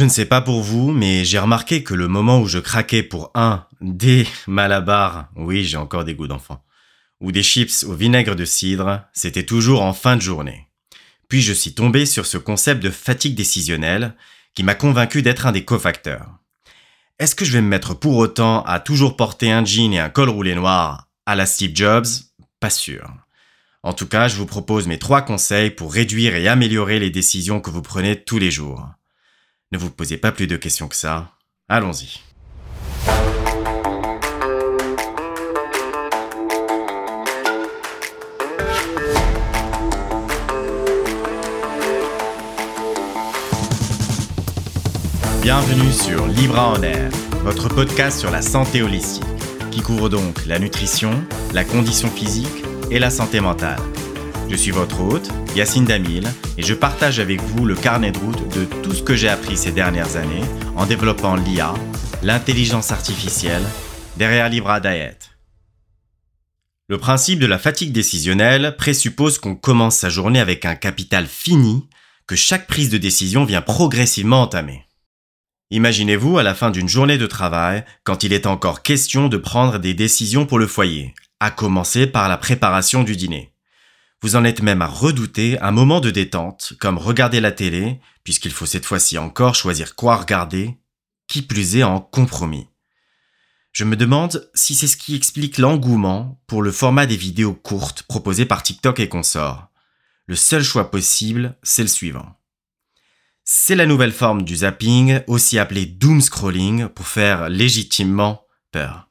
Je ne sais pas pour vous, mais j'ai remarqué que le moment où je craquais pour un des malabars, oui, j'ai encore des goûts d'enfant, ou des chips au vinaigre de cidre, c'était toujours en fin de journée. Puis je suis tombé sur ce concept de fatigue décisionnelle qui m'a convaincu d'être un des cofacteurs. Est-ce que je vais me mettre pour autant à toujours porter un jean et un col roulé noir à la Steve Jobs? Pas sûr. En tout cas, je vous propose mes trois conseils pour réduire et améliorer les décisions que vous prenez tous les jours. Ne vous posez pas plus de questions que ça. Allons-y. Bienvenue sur Libra en Air, votre podcast sur la santé holistique, qui couvre donc la nutrition, la condition physique et la santé mentale. Je suis votre hôte, Yacine Damil, et je partage avec vous le carnet de route de tout ce que j'ai appris ces dernières années en développant l'IA, l'intelligence artificielle, derrière Libra Diet. Le principe de la fatigue décisionnelle présuppose qu'on commence sa journée avec un capital fini que chaque prise de décision vient progressivement entamer. Imaginez-vous à la fin d'une journée de travail quand il est encore question de prendre des décisions pour le foyer, à commencer par la préparation du dîner. Vous en êtes même à redouter un moment de détente, comme regarder la télé, puisqu'il faut cette fois-ci encore choisir quoi regarder, qui plus est en compromis. Je me demande si c'est ce qui explique l'engouement pour le format des vidéos courtes proposées par TikTok et consorts. Le seul choix possible, c'est le suivant. C'est la nouvelle forme du zapping, aussi appelé doom scrolling, pour faire légitimement peur.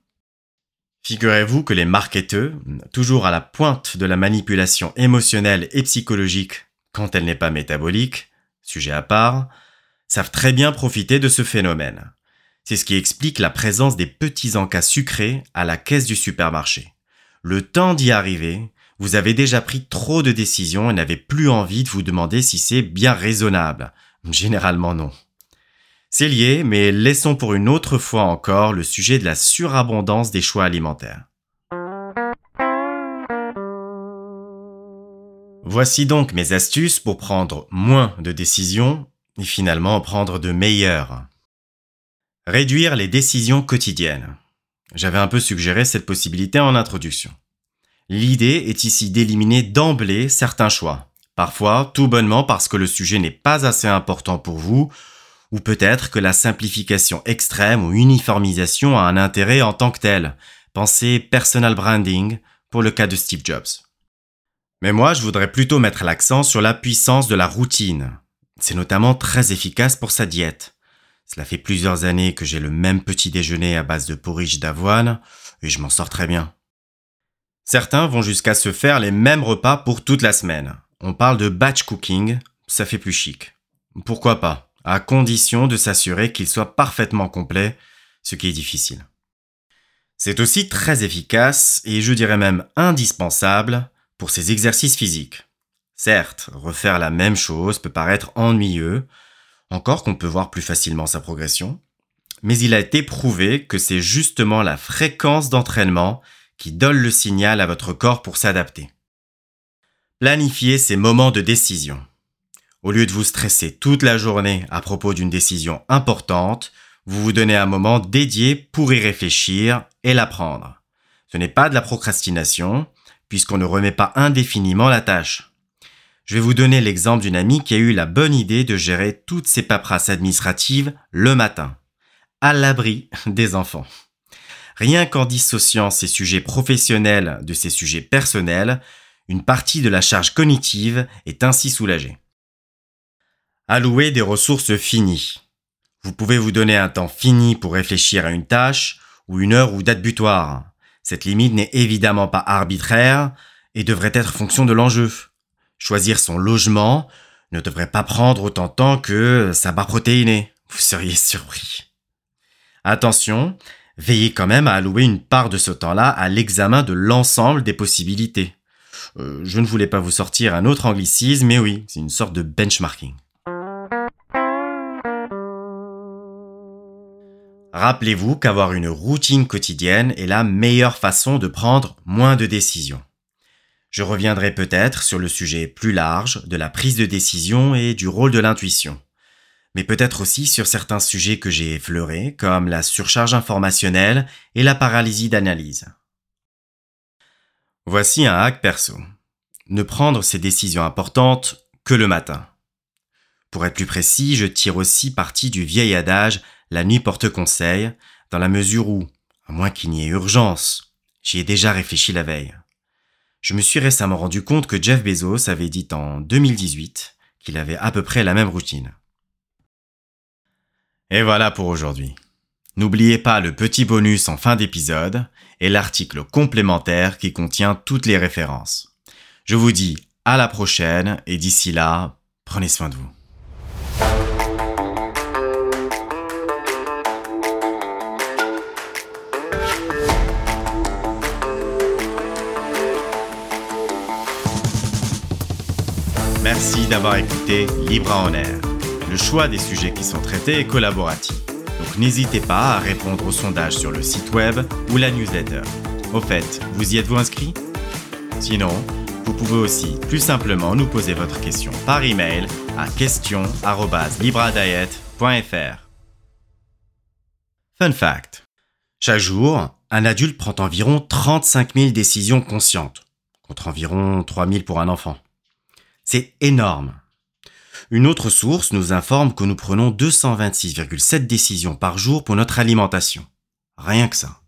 Figurez-vous que les marketeurs, toujours à la pointe de la manipulation émotionnelle et psychologique quand elle n'est pas métabolique, sujet à part, savent très bien profiter de ce phénomène. C'est ce qui explique la présence des petits encas sucrés à la caisse du supermarché. Le temps d'y arriver, vous avez déjà pris trop de décisions et n'avez plus envie de vous demander si c'est bien raisonnable. Généralement non. C'est lié, mais laissons pour une autre fois encore le sujet de la surabondance des choix alimentaires. Voici donc mes astuces pour prendre moins de décisions et finalement prendre de meilleures. Réduire les décisions quotidiennes. J'avais un peu suggéré cette possibilité en introduction. L'idée est ici d'éliminer d'emblée certains choix, parfois tout bonnement parce que le sujet n'est pas assez important pour vous ou peut-être que la simplification extrême ou uniformisation a un intérêt en tant que tel. Pensez personal branding pour le cas de Steve Jobs. Mais moi, je voudrais plutôt mettre l'accent sur la puissance de la routine. C'est notamment très efficace pour sa diète. Cela fait plusieurs années que j'ai le même petit déjeuner à base de porridge d'avoine et je m'en sors très bien. Certains vont jusqu'à se faire les mêmes repas pour toute la semaine. On parle de batch cooking, ça fait plus chic. Pourquoi pas? À condition de s'assurer qu'il soit parfaitement complet, ce qui est difficile. C'est aussi très efficace et je dirais même indispensable pour ces exercices physiques. Certes, refaire la même chose peut paraître ennuyeux, encore qu'on peut voir plus facilement sa progression, mais il a été prouvé que c'est justement la fréquence d'entraînement qui donne le signal à votre corps pour s'adapter. Planifiez ces moments de décision. Au lieu de vous stresser toute la journée à propos d'une décision importante, vous vous donnez un moment dédié pour y réfléchir et la prendre. Ce n'est pas de la procrastination, puisqu'on ne remet pas indéfiniment la tâche. Je vais vous donner l'exemple d'une amie qui a eu la bonne idée de gérer toutes ses paperasses administratives le matin, à l'abri des enfants. Rien qu'en dissociant ses sujets professionnels de ses sujets personnels, une partie de la charge cognitive est ainsi soulagée. Allouer des ressources finies. Vous pouvez vous donner un temps fini pour réfléchir à une tâche, ou une heure ou date butoir. Cette limite n'est évidemment pas arbitraire et devrait être fonction de l'enjeu. Choisir son logement ne devrait pas prendre autant de temps que sa barre protéinée. Vous seriez surpris. Attention, veillez quand même à allouer une part de ce temps-là à l'examen de l'ensemble des possibilités. Euh, je ne voulais pas vous sortir un autre anglicisme, mais oui, c'est une sorte de benchmarking. Rappelez-vous qu'avoir une routine quotidienne est la meilleure façon de prendre moins de décisions. Je reviendrai peut-être sur le sujet plus large de la prise de décision et du rôle de l'intuition. mais peut-être aussi sur certains sujets que j'ai effleurés, comme la surcharge informationnelle et la paralysie d'analyse. Voici un hack perso. Ne prendre ses décisions importantes que le matin. Pour être plus précis, je tire aussi parti du vieil adage la nuit porte conseil, dans la mesure où, à moins qu'il n'y ait urgence, j'y ai déjà réfléchi la veille. Je me suis récemment rendu compte que Jeff Bezos avait dit en 2018 qu'il avait à peu près la même routine. Et voilà pour aujourd'hui. N'oubliez pas le petit bonus en fin d'épisode et l'article complémentaire qui contient toutes les références. Je vous dis à la prochaine et d'ici là, prenez soin de vous. Merci d'avoir écouté Libre en Air. Le choix des sujets qui sont traités est collaboratif. Donc n'hésitez pas à répondre au sondage sur le site web ou la newsletter. Au fait, vous y êtes-vous inscrit? Sinon, vous pouvez aussi plus simplement nous poser votre question par email à question@libradiet.fr. Fun fact. Chaque jour, un adulte prend environ 35 000 décisions conscientes, contre environ 3 000 pour un enfant. C'est énorme. Une autre source nous informe que nous prenons 226,7 décisions par jour pour notre alimentation. Rien que ça.